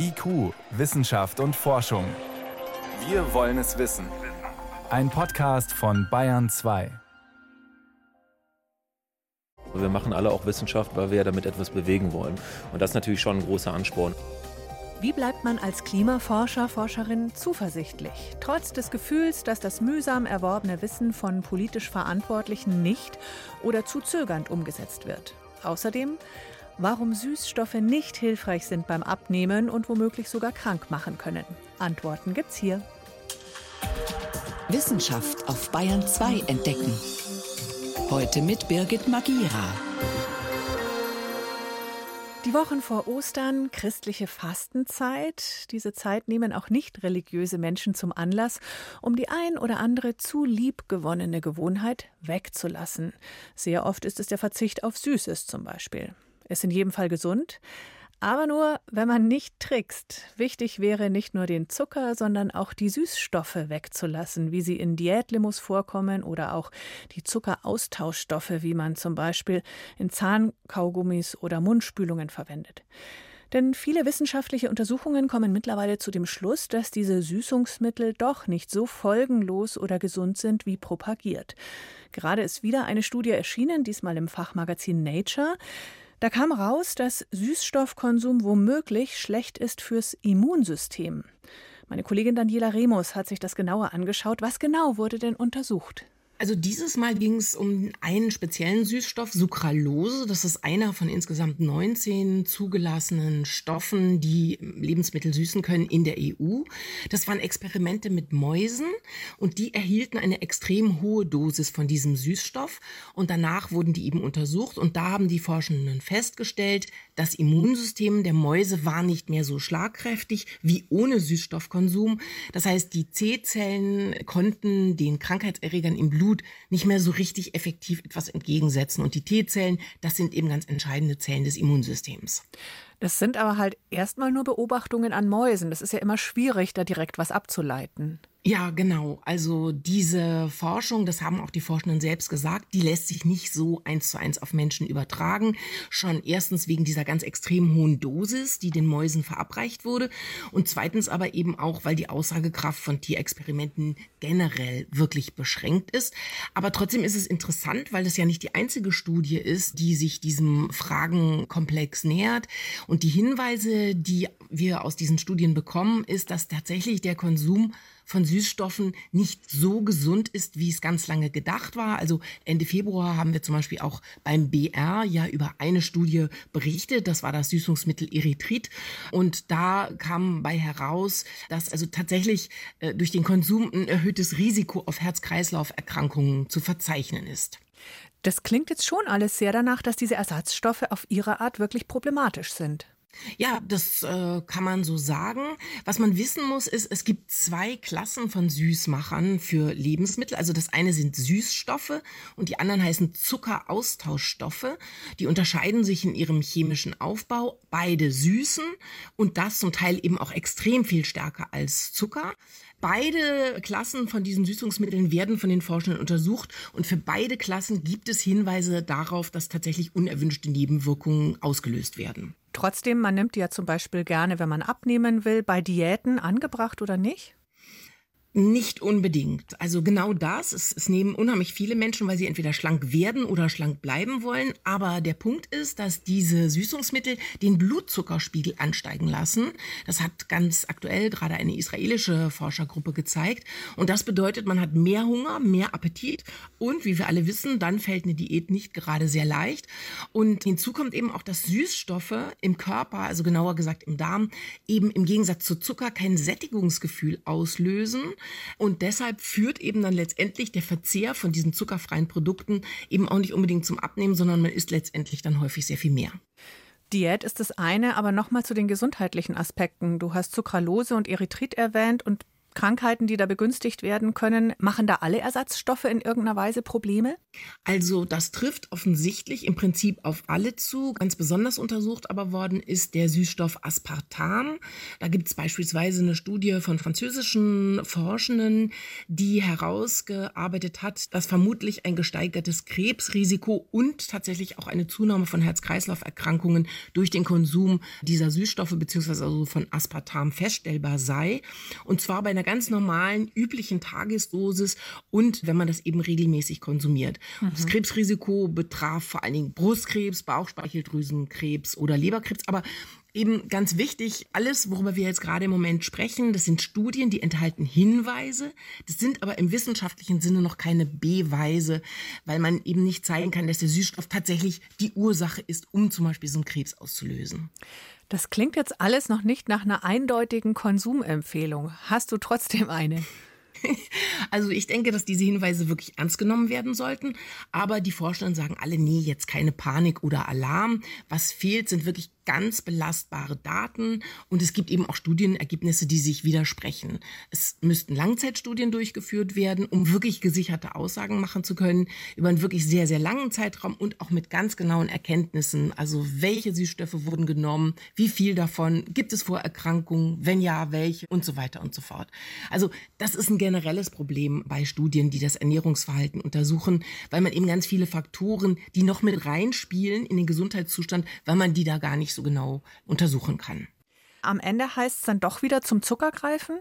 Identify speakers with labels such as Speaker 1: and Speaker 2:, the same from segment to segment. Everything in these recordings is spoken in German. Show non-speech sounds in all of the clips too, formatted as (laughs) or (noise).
Speaker 1: IQ, Wissenschaft und Forschung. Wir wollen es wissen. Ein Podcast von Bayern 2.
Speaker 2: Wir machen alle auch Wissenschaft, weil wir ja damit etwas bewegen wollen. Und das ist natürlich schon ein großer Ansporn.
Speaker 3: Wie bleibt man als Klimaforscher, Forscherin zuversichtlich, trotz des Gefühls, dass das mühsam erworbene Wissen von politisch Verantwortlichen nicht oder zu zögernd umgesetzt wird? Außerdem, warum Süßstoffe nicht hilfreich sind beim Abnehmen und womöglich sogar krank machen können. Antworten gibt's hier.
Speaker 4: Wissenschaft auf Bayern 2 entdecken. Heute mit Birgit Magira.
Speaker 3: Die Wochen vor Ostern, christliche Fastenzeit. Diese Zeit nehmen auch nicht religiöse Menschen zum Anlass, um die ein oder andere zu lieb gewonnene Gewohnheit wegzulassen. Sehr oft ist es der Verzicht auf Süßes zum Beispiel. Ist in jedem Fall gesund. Aber nur, wenn man nicht trickst. Wichtig wäre nicht nur den Zucker, sondern auch die Süßstoffe wegzulassen, wie sie in Diätlimos vorkommen oder auch die Zuckeraustauschstoffe, wie man zum Beispiel in Zahnkaugummis oder Mundspülungen verwendet. Denn viele wissenschaftliche Untersuchungen kommen mittlerweile zu dem Schluss, dass diese Süßungsmittel doch nicht so folgenlos oder gesund sind, wie propagiert. Gerade ist wieder eine Studie erschienen, diesmal im Fachmagazin Nature. Da kam raus, dass Süßstoffkonsum womöglich schlecht ist fürs Immunsystem. Meine Kollegin Daniela Remus hat sich das genauer angeschaut. Was genau wurde denn untersucht?
Speaker 5: Also dieses Mal ging es um einen speziellen Süßstoff, Sucralose. Das ist einer von insgesamt 19 zugelassenen Stoffen, die Lebensmittel süßen können in der EU. Das waren Experimente mit Mäusen und die erhielten eine extrem hohe Dosis von diesem Süßstoff und danach wurden die eben untersucht und da haben die Forschenden festgestellt, das Immunsystem der Mäuse war nicht mehr so schlagkräftig wie ohne Süßstoffkonsum. Das heißt, die C-Zellen konnten den Krankheitserregern im Blut nicht mehr so richtig effektiv etwas entgegensetzen. Und die T-Zellen, das sind eben ganz entscheidende Zellen des Immunsystems.
Speaker 3: Das sind aber halt erstmal nur Beobachtungen an Mäusen. Das ist ja immer schwierig, da direkt was abzuleiten.
Speaker 5: Ja, genau. Also diese Forschung, das haben auch die Forschenden selbst gesagt, die lässt sich nicht so eins zu eins auf Menschen übertragen. Schon erstens wegen dieser ganz extrem hohen Dosis, die den Mäusen verabreicht wurde. Und zweitens aber eben auch, weil die Aussagekraft von Tierexperimenten generell wirklich beschränkt ist. Aber trotzdem ist es interessant, weil das ja nicht die einzige Studie ist, die sich diesem Fragenkomplex nähert. Und die Hinweise, die wir aus diesen Studien bekommen, ist, dass tatsächlich der Konsum von Süßstoffen nicht so gesund ist, wie es ganz lange gedacht war. Also Ende Februar haben wir zum Beispiel auch beim BR ja über eine Studie berichtet. Das war das Süßungsmittel Erythrit. Und da kam bei heraus, dass also tatsächlich äh, durch den Konsum ein erhöhtes Risiko auf Herz-Kreislauf-Erkrankungen zu verzeichnen ist.
Speaker 3: Das klingt jetzt schon alles sehr danach, dass diese Ersatzstoffe auf ihre Art wirklich problematisch sind.
Speaker 5: Ja, das äh, kann man so sagen. Was man wissen muss, ist, es gibt zwei Klassen von Süßmachern für Lebensmittel. Also das eine sind Süßstoffe und die anderen heißen Zuckeraustauschstoffe. Die unterscheiden sich in ihrem chemischen Aufbau. Beide süßen und das zum Teil eben auch extrem viel stärker als Zucker. Beide Klassen von diesen Süßungsmitteln werden von den Forschenden untersucht und für beide Klassen gibt es Hinweise darauf, dass tatsächlich unerwünschte Nebenwirkungen ausgelöst werden.
Speaker 3: Trotzdem, man nimmt die ja zum Beispiel gerne, wenn man abnehmen will, bei Diäten angebracht oder nicht?
Speaker 5: Nicht unbedingt. Also genau das. Es, es, nehmen unheimlich viele Menschen, weil sie entweder schlank werden oder schlank bleiben wollen. Aber der Punkt ist, dass diese Süßungsmittel den Blutzuckerspiegel ansteigen lassen. Das hat ganz aktuell gerade eine israelische Forschergruppe gezeigt. Und das bedeutet, man hat mehr Hunger, mehr Appetit. Und wie wir alle wissen, dann fällt eine Diät nicht gerade sehr leicht. Und hinzu kommt eben auch, dass Süßstoffe im Körper, also genauer gesagt im Darm, eben im Gegensatz zu Zucker kein Sättigungsgefühl auslösen und deshalb führt eben dann letztendlich der Verzehr von diesen zuckerfreien Produkten eben auch nicht unbedingt zum Abnehmen, sondern man isst letztendlich dann häufig sehr viel mehr.
Speaker 3: Diät ist das eine, aber nochmal zu den gesundheitlichen Aspekten. Du hast Sucralose und Erythrit erwähnt und Krankheiten, die da begünstigt werden können. Machen da alle Ersatzstoffe in irgendeiner Weise Probleme?
Speaker 5: Also das trifft offensichtlich im Prinzip auf alle zu. Ganz besonders untersucht aber worden ist der Süßstoff Aspartam. Da gibt es beispielsweise eine Studie von französischen Forschenden, die herausgearbeitet hat, dass vermutlich ein gesteigertes Krebsrisiko und tatsächlich auch eine Zunahme von Herz-Kreislauf-Erkrankungen durch den Konsum dieser Süßstoffe bzw. Also von Aspartam feststellbar sei. Und zwar bei einer ganz normalen, üblichen Tagesdosis und wenn man das eben regelmäßig konsumiert. Mhm. Das Krebsrisiko betraf vor allen Dingen Brustkrebs, Bauchspeicheldrüsenkrebs oder Leberkrebs, aber eben ganz wichtig, alles, worüber wir jetzt gerade im Moment sprechen, das sind Studien, die enthalten Hinweise. Das sind aber im wissenschaftlichen Sinne noch keine Beweise, weil man eben nicht zeigen kann, dass der Süßstoff tatsächlich die Ursache ist, um zum Beispiel so einen Krebs auszulösen.
Speaker 3: Das klingt jetzt alles noch nicht nach einer eindeutigen Konsumempfehlung. Hast du trotzdem eine? (laughs)
Speaker 5: Also ich denke, dass diese Hinweise wirklich ernst genommen werden sollten. Aber die Forschenden sagen alle, nee, jetzt keine Panik oder Alarm. Was fehlt, sind wirklich ganz belastbare Daten und es gibt eben auch Studienergebnisse, die sich widersprechen. Es müssten Langzeitstudien durchgeführt werden, um wirklich gesicherte Aussagen machen zu können über einen wirklich sehr, sehr langen Zeitraum und auch mit ganz genauen Erkenntnissen. Also welche Süßstoffe wurden genommen, wie viel davon, gibt es Vorerkrankungen, wenn ja, welche und so weiter und so fort. Also das ist ein generelles Problem bei Studien, die das Ernährungsverhalten untersuchen, weil man eben ganz viele Faktoren, die noch mit reinspielen in den Gesundheitszustand, weil man die da gar nicht so genau untersuchen kann.
Speaker 3: Am Ende heißt es dann doch wieder zum Zucker greifen?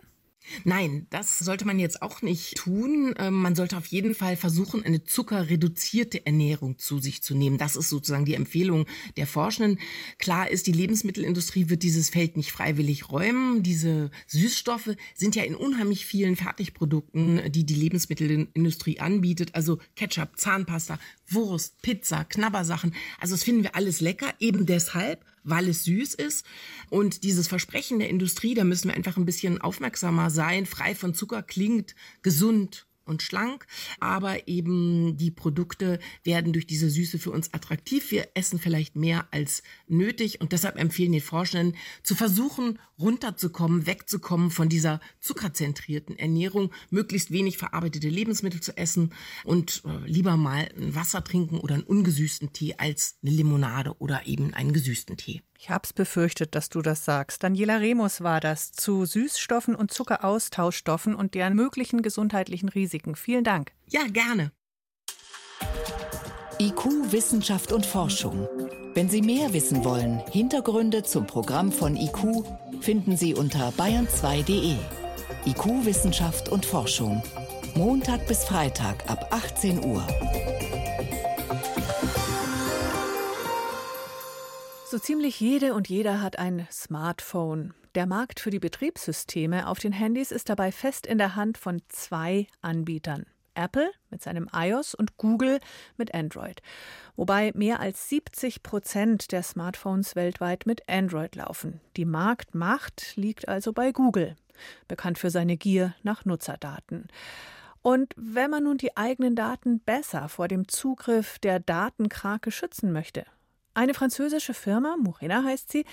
Speaker 5: Nein, das sollte man jetzt auch nicht tun. Ähm, man sollte auf jeden Fall versuchen, eine zuckerreduzierte Ernährung zu sich zu nehmen. Das ist sozusagen die Empfehlung der Forschenden. Klar ist, die Lebensmittelindustrie wird dieses Feld nicht freiwillig räumen. Diese Süßstoffe sind ja in unheimlich vielen Fertigprodukten, die die Lebensmittelindustrie anbietet. Also Ketchup, Zahnpasta, Wurst, Pizza, Knabbersachen. Also das finden wir alles lecker, eben deshalb, weil es süß ist. Und dieses Versprechen der Industrie, da müssen wir einfach ein bisschen aufmerksamer sein. Frei von Zucker klingt gesund, und schlank, aber eben die Produkte werden durch diese Süße für uns attraktiv. Wir essen vielleicht mehr als nötig und deshalb empfehlen die Forschenden zu versuchen, runterzukommen, wegzukommen von dieser zuckerzentrierten Ernährung, möglichst wenig verarbeitete Lebensmittel zu essen und äh, lieber mal ein Wasser trinken oder einen ungesüßten Tee als eine Limonade oder eben einen gesüßten Tee.
Speaker 3: Ich hab's befürchtet, dass du das sagst. Daniela Remus war das zu Süßstoffen und Zuckeraustauschstoffen und deren möglichen gesundheitlichen Risiken. Vielen Dank.
Speaker 5: Ja, gerne.
Speaker 4: IQ, Wissenschaft und Forschung. Wenn Sie mehr wissen wollen, Hintergründe zum Programm von IQ finden Sie unter bayern2.de. IQ, Wissenschaft und Forschung. Montag bis Freitag ab 18 Uhr.
Speaker 3: So ziemlich jede und jeder hat ein Smartphone. Der Markt für die Betriebssysteme auf den Handys ist dabei fest in der Hand von zwei Anbietern. Apple mit seinem iOS und Google mit Android. Wobei mehr als 70 Prozent der Smartphones weltweit mit Android laufen. Die Marktmacht liegt also bei Google, bekannt für seine Gier nach Nutzerdaten. Und wenn man nun die eigenen Daten besser vor dem Zugriff der Datenkrake schützen möchte, eine französische Firma, Morena heißt sie,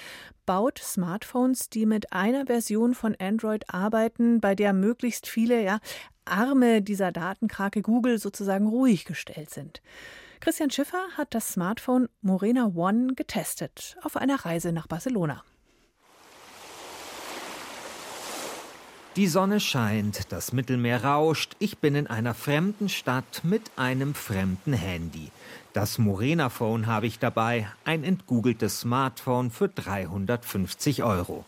Speaker 3: baut Smartphones, die mit einer Version von Android arbeiten, bei der möglichst viele ja, Arme dieser Datenkrake Google sozusagen ruhig gestellt sind. Christian Schiffer hat das Smartphone Morena One getestet auf einer Reise nach Barcelona.
Speaker 6: Die Sonne scheint, das Mittelmeer rauscht, ich bin in einer fremden Stadt mit einem fremden Handy. Das Morena Phone habe ich dabei, ein entgoogeltes Smartphone für 350 Euro.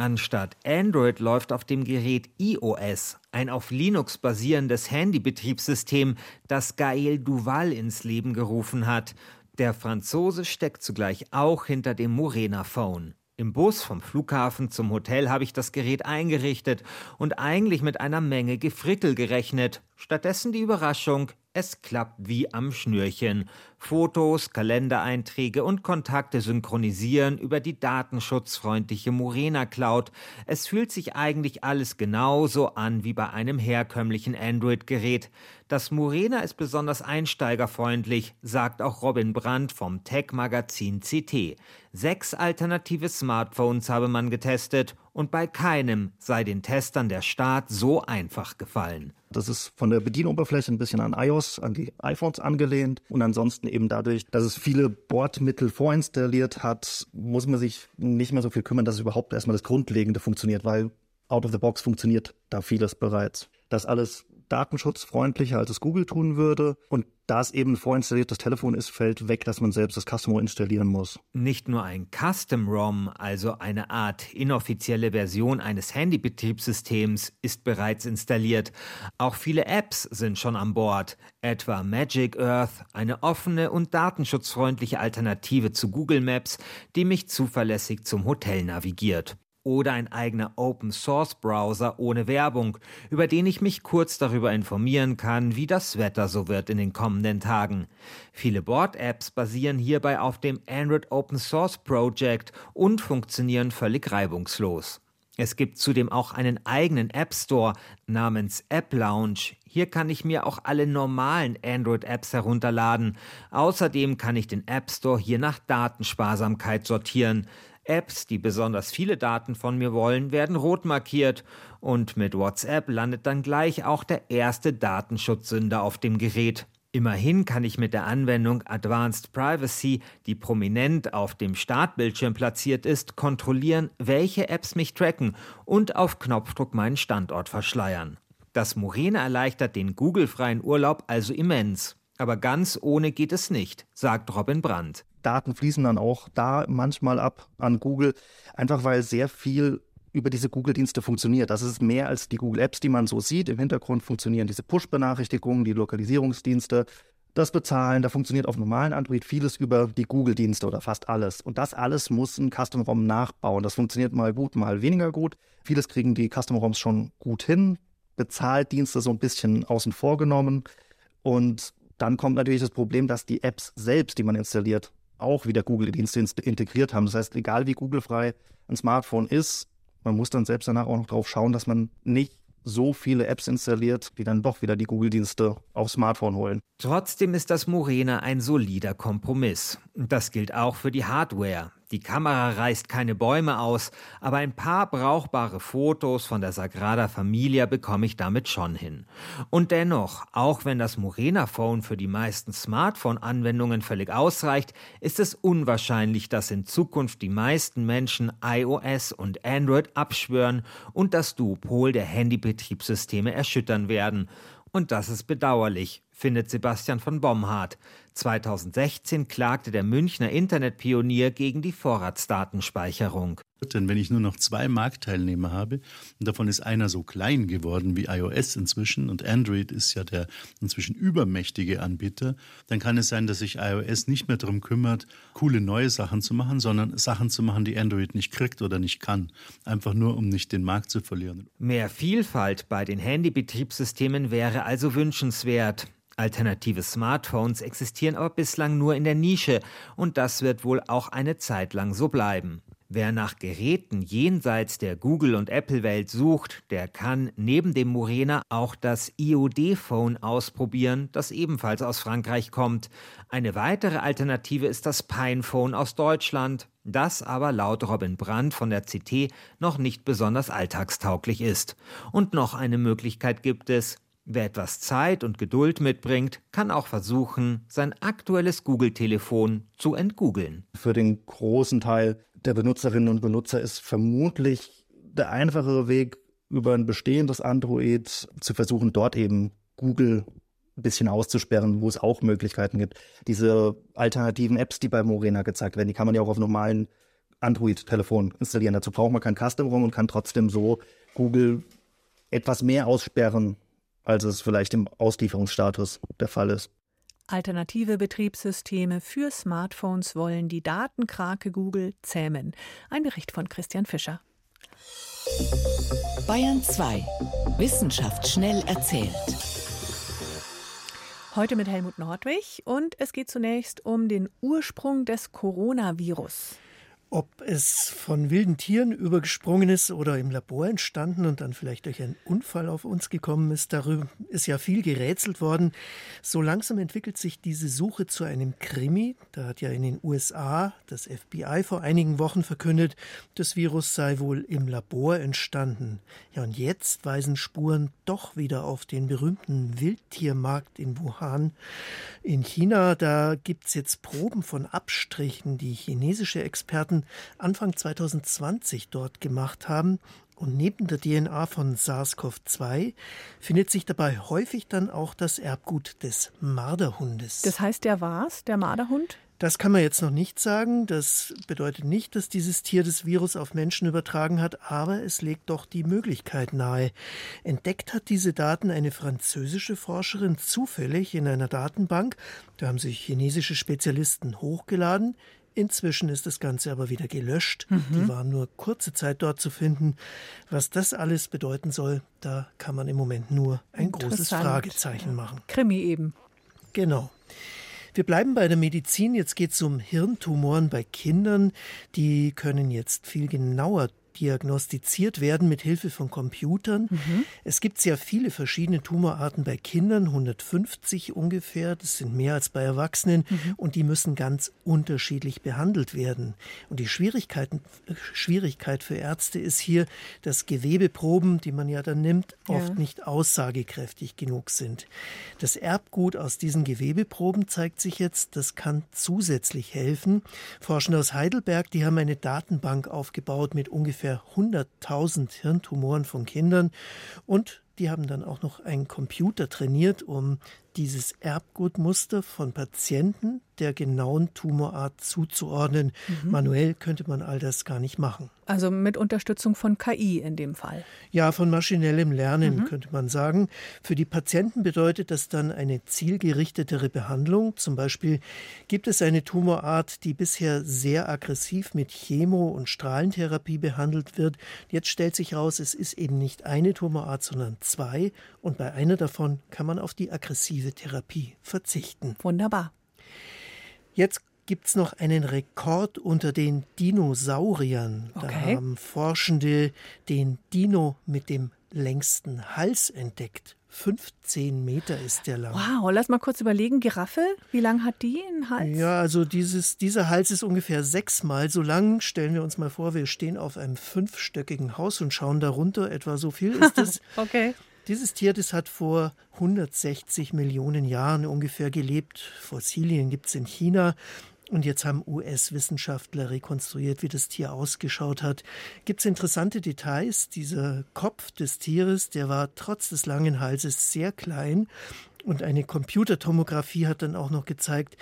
Speaker 6: Anstatt Android läuft auf dem Gerät iOS, ein auf Linux basierendes Handybetriebssystem, das Gaël Duval ins Leben gerufen hat. Der Franzose steckt zugleich auch hinter dem Morena Phone. Im Bus vom Flughafen zum Hotel habe ich das Gerät eingerichtet und eigentlich mit einer Menge Gefrickel gerechnet. Stattdessen die Überraschung, es klappt wie am Schnürchen. Fotos, Kalendereinträge und Kontakte synchronisieren über die datenschutzfreundliche Morena Cloud. Es fühlt sich eigentlich alles genauso an wie bei einem herkömmlichen Android-Gerät. Das Morena ist besonders einsteigerfreundlich, sagt auch Robin Brandt vom Tech-Magazin CT. Sechs alternative Smartphones habe man getestet und bei keinem sei den Testern der Start so einfach gefallen.
Speaker 7: Das ist von der Bedienoberfläche ein bisschen an iOS, an die iPhones angelehnt und ansonsten eben dadurch, dass es viele Bordmittel vorinstalliert hat, muss man sich nicht mehr so viel kümmern, dass überhaupt erstmal das Grundlegende funktioniert, weil out of the box funktioniert da vieles bereits. Das alles datenschutzfreundlicher, als es Google tun würde. Und da es eben ein vorinstalliertes Telefon ist, fällt weg, dass man selbst das Custom installieren muss.
Speaker 6: Nicht nur ein Custom ROM, also eine Art inoffizielle Version eines Handybetriebssystems, ist bereits installiert. Auch viele Apps sind schon an Bord, etwa Magic Earth, eine offene und datenschutzfreundliche Alternative zu Google Maps, die mich zuverlässig zum Hotel navigiert oder ein eigener Open-Source-Browser ohne Werbung, über den ich mich kurz darüber informieren kann, wie das Wetter so wird in den kommenden Tagen. Viele Board-Apps basieren hierbei auf dem Android Open-Source Project und funktionieren völlig reibungslos. Es gibt zudem auch einen eigenen App Store namens App Lounge. Hier kann ich mir auch alle normalen Android-Apps herunterladen. Außerdem kann ich den App Store hier nach Datensparsamkeit sortieren. Apps, die besonders viele Daten von mir wollen, werden rot markiert und mit WhatsApp landet dann gleich auch der erste Datenschutzsünder auf dem Gerät. Immerhin kann ich mit der Anwendung Advanced Privacy, die prominent auf dem Startbildschirm platziert ist, kontrollieren, welche Apps mich tracken und auf Knopfdruck meinen Standort verschleiern. Das Morena erleichtert den Google-freien Urlaub also immens. Aber ganz ohne geht es nicht, sagt Robin Brandt.
Speaker 7: Daten fließen dann auch da manchmal ab an Google, einfach weil sehr viel über diese Google-Dienste funktioniert. Das ist mehr als die Google-Apps, die man so sieht. Im Hintergrund funktionieren diese Push-Benachrichtigungen, die Lokalisierungsdienste, das Bezahlen. Da funktioniert auf normalen Android vieles über die Google-Dienste oder fast alles. Und das alles muss ein Custom-ROM nachbauen. Das funktioniert mal gut, mal weniger gut. Vieles kriegen die Custom-ROMs schon gut hin. Bezahldienste so ein bisschen außen vor genommen. Und dann kommt natürlich das Problem, dass die Apps selbst, die man installiert, auch wieder Google-Dienste integriert haben. Das heißt, egal wie Google-frei ein Smartphone ist, man muss dann selbst danach auch noch drauf schauen, dass man nicht so viele Apps installiert, die dann doch wieder die Google-Dienste aufs Smartphone holen.
Speaker 6: Trotzdem ist das Morena ein solider Kompromiss. Das gilt auch für die Hardware. Die Kamera reißt keine Bäume aus, aber ein paar brauchbare Fotos von der Sagrada Familia bekomme ich damit schon hin. Und dennoch, auch wenn das Morena Phone für die meisten Smartphone-Anwendungen völlig ausreicht, ist es unwahrscheinlich, dass in Zukunft die meisten Menschen iOS und Android abschwören und das Duopol der Handybetriebssysteme erschüttern werden. Und das ist bedauerlich, findet Sebastian von Bomhardt. 2016 klagte der Münchner Internetpionier gegen die Vorratsdatenspeicherung.
Speaker 8: Denn wenn ich nur noch zwei Marktteilnehmer habe und davon ist einer so klein geworden wie iOS inzwischen und Android ist ja der inzwischen übermächtige Anbieter, dann kann es sein, dass sich iOS nicht mehr darum kümmert, coole neue Sachen zu machen, sondern Sachen zu machen, die Android nicht kriegt oder nicht kann. Einfach nur, um nicht den Markt zu verlieren.
Speaker 6: Mehr Vielfalt bei den Handybetriebssystemen wäre also wünschenswert. Alternative Smartphones existieren aber bislang nur in der Nische und das wird wohl auch eine Zeit lang so bleiben. Wer nach Geräten jenseits der Google- und Apple-Welt sucht, der kann neben dem Morena auch das IOD-Phone ausprobieren, das ebenfalls aus Frankreich kommt. Eine weitere Alternative ist das Pinephone aus Deutschland, das aber laut Robin Brandt von der CT noch nicht besonders alltagstauglich ist. Und noch eine Möglichkeit gibt es, Wer etwas Zeit und Geduld mitbringt, kann auch versuchen, sein aktuelles Google-Telefon zu entgoogeln.
Speaker 7: Für den großen Teil der Benutzerinnen und Benutzer ist vermutlich der einfachere Weg, über ein bestehendes Android zu versuchen, dort eben Google ein bisschen auszusperren, wo es auch Möglichkeiten gibt. Diese alternativen Apps, die bei Morena gezeigt werden, die kann man ja auch auf normalen Android-Telefonen installieren. Dazu braucht man kein Custom-ROM und kann trotzdem so Google etwas mehr aussperren, als es vielleicht im Auslieferungsstatus der Fall ist.
Speaker 3: Alternative Betriebssysteme für Smartphones wollen die Datenkrake Google zähmen. Ein Bericht von Christian Fischer.
Speaker 4: Bayern 2. Wissenschaft schnell erzählt.
Speaker 3: Heute mit Helmut Nordwig und es geht zunächst um den Ursprung des Coronavirus.
Speaker 9: Ob es von wilden Tieren übergesprungen ist oder im Labor entstanden und dann vielleicht durch einen Unfall auf uns gekommen ist, darüber ist ja viel gerätselt worden. So langsam entwickelt sich diese Suche zu einem Krimi. Da hat ja in den USA das FBI vor einigen Wochen verkündet, das Virus sei wohl im Labor entstanden. Ja, und jetzt weisen Spuren doch wieder auf den berühmten Wildtiermarkt in Wuhan. In China, da gibt es jetzt Proben von Abstrichen, die chinesische Experten Anfang 2020 dort gemacht haben. Und neben der DNA von SARS-CoV-2 findet sich dabei häufig dann auch das Erbgut des Marderhundes.
Speaker 3: Das heißt, der war's, der Marderhund?
Speaker 9: Das kann man jetzt noch nicht sagen. Das bedeutet nicht, dass dieses Tier das Virus auf Menschen übertragen hat, aber es legt doch die Möglichkeit nahe. Entdeckt hat diese Daten eine französische Forscherin zufällig in einer Datenbank. Da haben sich chinesische Spezialisten hochgeladen. Inzwischen ist das Ganze aber wieder gelöscht. Mhm. Die waren nur kurze Zeit dort zu finden. Was das alles bedeuten soll, da kann man im Moment nur ein großes Fragezeichen machen.
Speaker 3: Krimi eben.
Speaker 9: Genau. Wir bleiben bei der Medizin. Jetzt geht es um Hirntumoren bei Kindern. Die können jetzt viel genauer diagnostiziert werden mit Hilfe von Computern. Mhm. Es gibt sehr viele verschiedene Tumorarten bei Kindern, 150 ungefähr, das sind mehr als bei Erwachsenen mhm. und die müssen ganz unterschiedlich behandelt werden. Und die Schwierigkeiten, Schwierigkeit für Ärzte ist hier, dass Gewebeproben, die man ja dann nimmt, ja. oft nicht aussagekräftig genug sind. Das Erbgut aus diesen Gewebeproben zeigt sich jetzt, das kann zusätzlich helfen. Forschende aus Heidelberg, die haben eine Datenbank aufgebaut mit ungefähr ungefähr 100.000 Hirntumoren von Kindern und die haben dann auch noch einen Computer trainiert, um dieses Erbgutmuster von Patienten der genauen Tumorart zuzuordnen. Mhm. Manuell könnte man all das gar nicht machen.
Speaker 3: Also mit Unterstützung von KI in dem Fall.
Speaker 9: Ja, von maschinellem Lernen mhm. könnte man sagen. Für die Patienten bedeutet das dann eine zielgerichtetere Behandlung. Zum Beispiel gibt es eine Tumorart, die bisher sehr aggressiv mit Chemo- und Strahlentherapie behandelt wird. Jetzt stellt sich heraus, es ist eben nicht eine Tumorart, sondern zwei. Und bei einer davon kann man auf die aggressive Therapie verzichten.
Speaker 3: Wunderbar.
Speaker 9: Jetzt gibt es noch einen Rekord unter den Dinosauriern. Okay. Da haben Forschende den Dino mit dem längsten Hals entdeckt. 15 Meter ist der lang.
Speaker 3: Wow, lass mal kurz überlegen. Giraffe, wie lang hat die einen Hals?
Speaker 9: Ja, also dieses, dieser Hals ist ungefähr sechsmal so lang. Stellen wir uns mal vor, wir stehen auf einem fünfstöckigen Haus und schauen darunter. Etwa so viel ist es. (laughs)
Speaker 3: okay.
Speaker 9: Dieses Tier, das hat vor 160 Millionen Jahren ungefähr gelebt. Fossilien gibt es in China. Und jetzt haben US-Wissenschaftler rekonstruiert, wie das Tier ausgeschaut hat. Gibt es interessante Details? Dieser Kopf des Tieres, der war trotz des langen Halses sehr klein. Und eine Computertomographie hat dann auch noch gezeigt,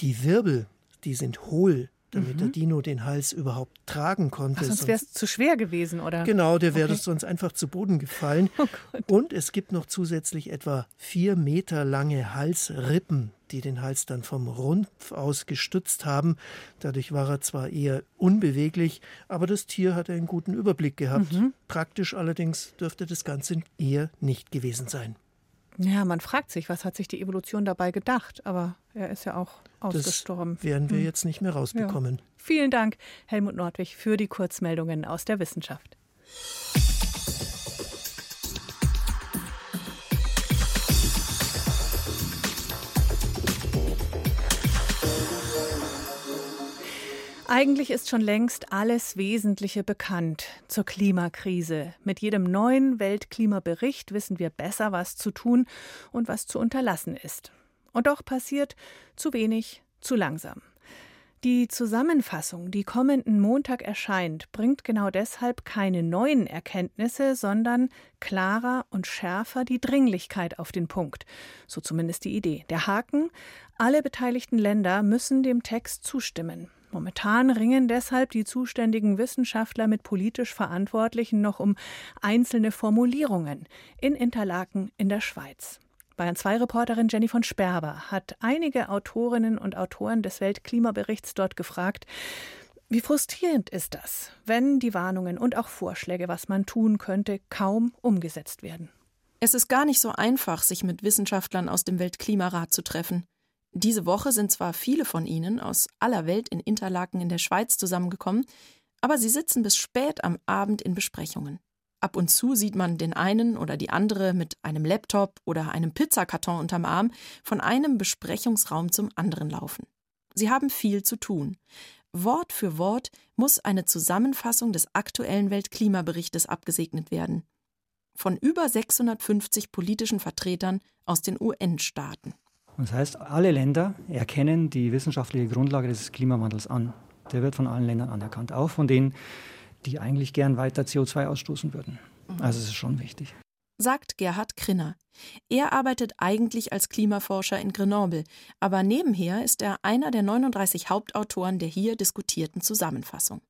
Speaker 9: die Wirbel, die sind hohl damit mhm. der Dino den Hals überhaupt tragen konnte.
Speaker 3: Ach, sonst wäre es zu schwer gewesen, oder?
Speaker 9: Genau, der wäre okay. sonst einfach zu Boden gefallen. (laughs) Oh und es gibt noch zusätzlich etwa vier Meter lange Halsrippen, die den Hals dann vom Rumpf aus gestützt haben. Dadurch war er zwar eher unbeweglich, aber das Tier hatte einen guten Überblick gehabt. Mhm. Praktisch allerdings dürfte das Ganze eher nicht gewesen sein.
Speaker 3: Ja, man fragt sich, was hat sich die Evolution dabei gedacht? Aber er ist ja auch ausgestorben.
Speaker 9: Das werden wir hm. jetzt nicht mehr rausbekommen. Ja.
Speaker 3: Vielen Dank, Helmut Nordwig, für die Kurzmeldungen aus der Wissenschaft. Eigentlich ist schon längst alles Wesentliche bekannt zur Klimakrise. Mit jedem neuen Weltklimabericht wissen wir besser, was zu tun und was zu unterlassen ist. Und doch passiert zu wenig, zu langsam. Die Zusammenfassung, die kommenden Montag erscheint, bringt genau deshalb keine neuen Erkenntnisse, sondern klarer und schärfer die Dringlichkeit auf den Punkt. So zumindest die Idee. Der Haken, alle beteiligten Länder müssen dem Text zustimmen. Momentan ringen deshalb die zuständigen Wissenschaftler mit politisch Verantwortlichen noch um einzelne Formulierungen in Interlaken in der Schweiz. Bayern 2 Reporterin Jenny von Sperber hat einige Autorinnen und Autoren des Weltklimaberichts dort gefragt, wie frustrierend ist das, wenn die Warnungen und auch Vorschläge, was man tun könnte, kaum umgesetzt werden?
Speaker 10: Es ist gar nicht so einfach, sich mit Wissenschaftlern aus dem Weltklimarat zu treffen. Diese Woche sind zwar viele von ihnen aus aller Welt in Interlaken in der Schweiz zusammengekommen, aber sie sitzen bis spät am Abend in Besprechungen. Ab und zu sieht man den einen oder die andere mit einem Laptop oder einem Pizzakarton unterm Arm von einem Besprechungsraum zum anderen laufen. Sie haben viel zu tun. Wort für Wort muss eine Zusammenfassung des aktuellen Weltklimaberichtes abgesegnet werden. Von über 650 politischen Vertretern aus den UN-Staaten.
Speaker 11: Das heißt, alle Länder erkennen die wissenschaftliche Grundlage des Klimawandels an. Der wird von allen Ländern anerkannt, auch von denen, die eigentlich gern weiter CO2 ausstoßen würden. Also es ist schon wichtig.
Speaker 10: Sagt Gerhard Krinner. Er arbeitet eigentlich als Klimaforscher in Grenoble, aber nebenher ist er einer der 39 Hauptautoren der hier diskutierten Zusammenfassung.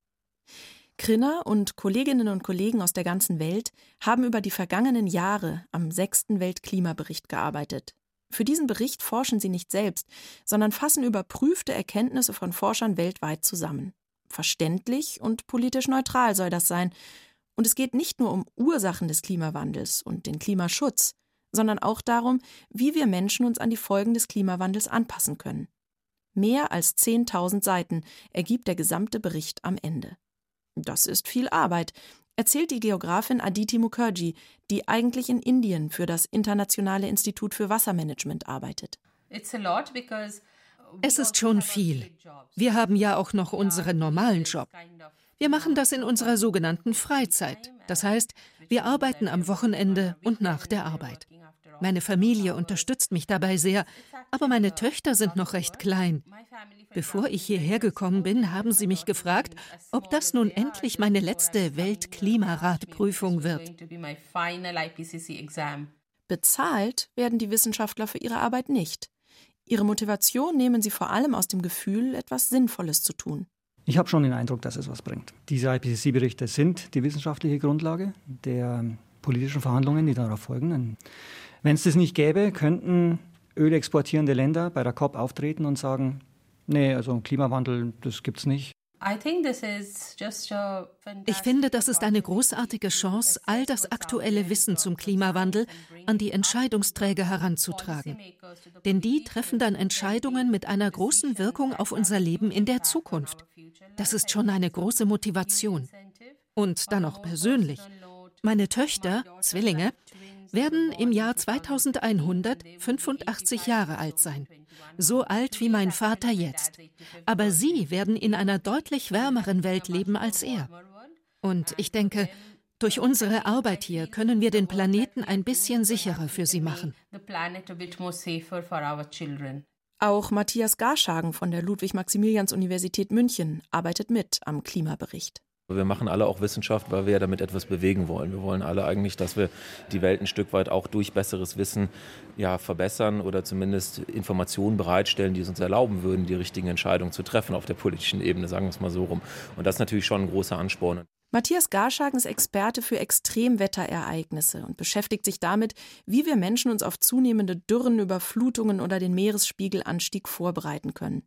Speaker 10: Krinner und Kolleginnen und Kollegen aus der ganzen Welt haben über die vergangenen Jahre am sechsten Weltklimabericht gearbeitet. Für diesen Bericht forschen sie nicht selbst, sondern fassen überprüfte Erkenntnisse von Forschern weltweit zusammen. Verständlich und politisch neutral soll das sein. Und es geht nicht nur um Ursachen des Klimawandels und den Klimaschutz, sondern auch darum, wie wir Menschen uns an die Folgen des Klimawandels anpassen können. Mehr als 10.000 Seiten ergibt der gesamte Bericht am Ende. Das ist viel Arbeit, erzählt die Geografin Aditi Mukherjee, die eigentlich in Indien für das Internationale Institut für Wassermanagement arbeitet.
Speaker 12: Es ist schon viel. Wir haben ja auch noch unseren normalen Job. Wir machen das in unserer sogenannten Freizeit. Das heißt, wir arbeiten am Wochenende und nach der Arbeit. Meine Familie unterstützt mich dabei sehr, aber meine Töchter sind noch recht klein. Bevor ich hierher gekommen bin, haben sie mich gefragt, ob das nun endlich meine letzte Weltklimaratprüfung wird.
Speaker 10: Bezahlt werden die Wissenschaftler für ihre Arbeit nicht. Ihre Motivation nehmen sie vor allem aus dem Gefühl, etwas Sinnvolles zu tun.
Speaker 11: Ich habe schon den Eindruck, dass es was bringt. Diese IPCC-Berichte sind die wissenschaftliche Grundlage der politischen Verhandlungen, die darauf folgen. Wenn es das nicht gäbe, könnten ölexportierende Länder bei der COP auftreten und sagen, nee, also Klimawandel, das gibt es nicht.
Speaker 12: Ich finde, das ist eine großartige Chance, all das aktuelle Wissen zum Klimawandel an die Entscheidungsträger heranzutragen. Denn die treffen dann Entscheidungen mit einer großen Wirkung auf unser Leben in der Zukunft. Das ist schon eine große Motivation. Und dann auch persönlich. Meine Töchter, Zwillinge, werden im Jahr 2100 85 Jahre alt sein. So alt wie mein Vater jetzt. Aber sie werden in einer deutlich wärmeren Welt leben als er. Und ich denke, durch unsere Arbeit hier können wir den Planeten ein bisschen sicherer für sie machen.
Speaker 10: Auch Matthias Garschagen von der Ludwig-Maximilians-Universität München arbeitet mit am Klimabericht.
Speaker 2: Wir machen alle auch Wissenschaft, weil wir ja damit etwas bewegen wollen. Wir wollen alle eigentlich, dass wir die Welt ein Stück weit auch durch besseres Wissen ja, verbessern oder zumindest Informationen bereitstellen, die es uns erlauben würden, die richtigen Entscheidungen zu treffen auf der politischen Ebene, sagen wir es mal so rum. Und das ist natürlich schon ein großer Ansporn.
Speaker 10: Matthias Garschagen ist Experte für Extremwetterereignisse und beschäftigt sich damit, wie wir Menschen uns auf zunehmende Dürren, Überflutungen oder den Meeresspiegelanstieg vorbereiten können.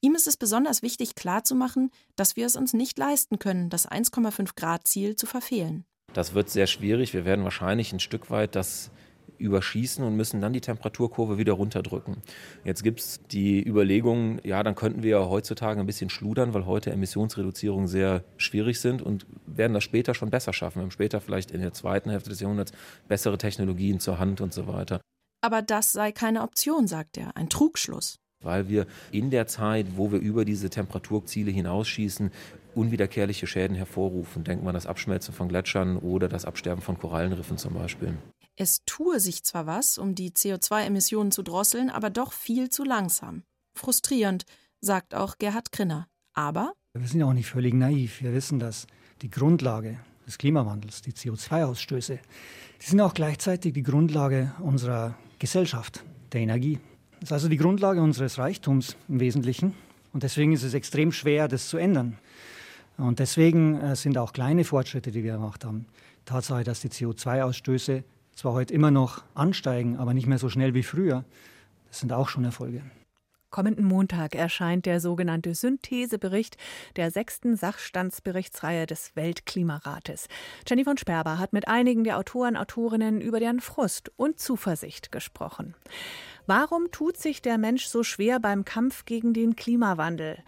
Speaker 10: Ihm ist es besonders wichtig klarzumachen, dass wir es uns nicht leisten können, das 1,5 Grad Ziel zu verfehlen.
Speaker 2: Das wird sehr schwierig. Wir werden wahrscheinlich ein Stück weit das überschießen und müssen dann die Temperaturkurve wieder runterdrücken. Jetzt gibt es die Überlegung, ja, dann könnten wir ja heutzutage ein bisschen schludern, weil heute Emissionsreduzierungen sehr schwierig sind und werden das später schon besser schaffen. Wir haben später vielleicht in der zweiten Hälfte des Jahrhunderts bessere Technologien zur Hand und so weiter.
Speaker 10: Aber das sei keine Option, sagt er, ein Trugschluss
Speaker 2: weil wir in der Zeit, wo wir über diese Temperaturziele hinausschießen, unwiederkehrliche Schäden hervorrufen. Denken wir an das Abschmelzen von Gletschern oder das Absterben von Korallenriffen zum Beispiel.
Speaker 10: Es tue sich zwar was, um die CO2-Emissionen zu drosseln, aber doch viel zu langsam. Frustrierend, sagt auch Gerhard Krinner. Aber
Speaker 11: wir sind ja auch nicht völlig naiv. Wir wissen, dass die Grundlage des Klimawandels, die CO2-Ausstöße, die sind auch gleichzeitig die Grundlage unserer Gesellschaft, der Energie. Das ist also die Grundlage unseres Reichtums im Wesentlichen. Und deswegen ist es extrem schwer, das zu ändern. Und deswegen äh, sind auch kleine Fortschritte, die wir gemacht haben. Tatsache, dass die CO2-Ausstöße zwar heute immer noch ansteigen, aber nicht mehr so schnell wie früher. Das sind auch schon Erfolge.
Speaker 3: Kommenden Montag erscheint der sogenannte Synthesebericht der sechsten Sachstandsberichtsreihe des Weltklimarates. Jenny von Sperber hat mit einigen der Autoren, Autorinnen über deren Frust und Zuversicht gesprochen. Warum tut sich der Mensch so schwer beim Kampf gegen den Klimawandel?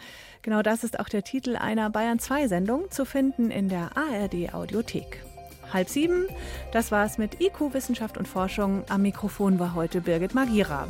Speaker 3: Genau das ist auch der Titel einer Bayern 2 Sendung zu finden in der ARD Audiothek. Halb sieben, das war's mit IQ Wissenschaft und Forschung. Am Mikrofon war heute Birgit Magira.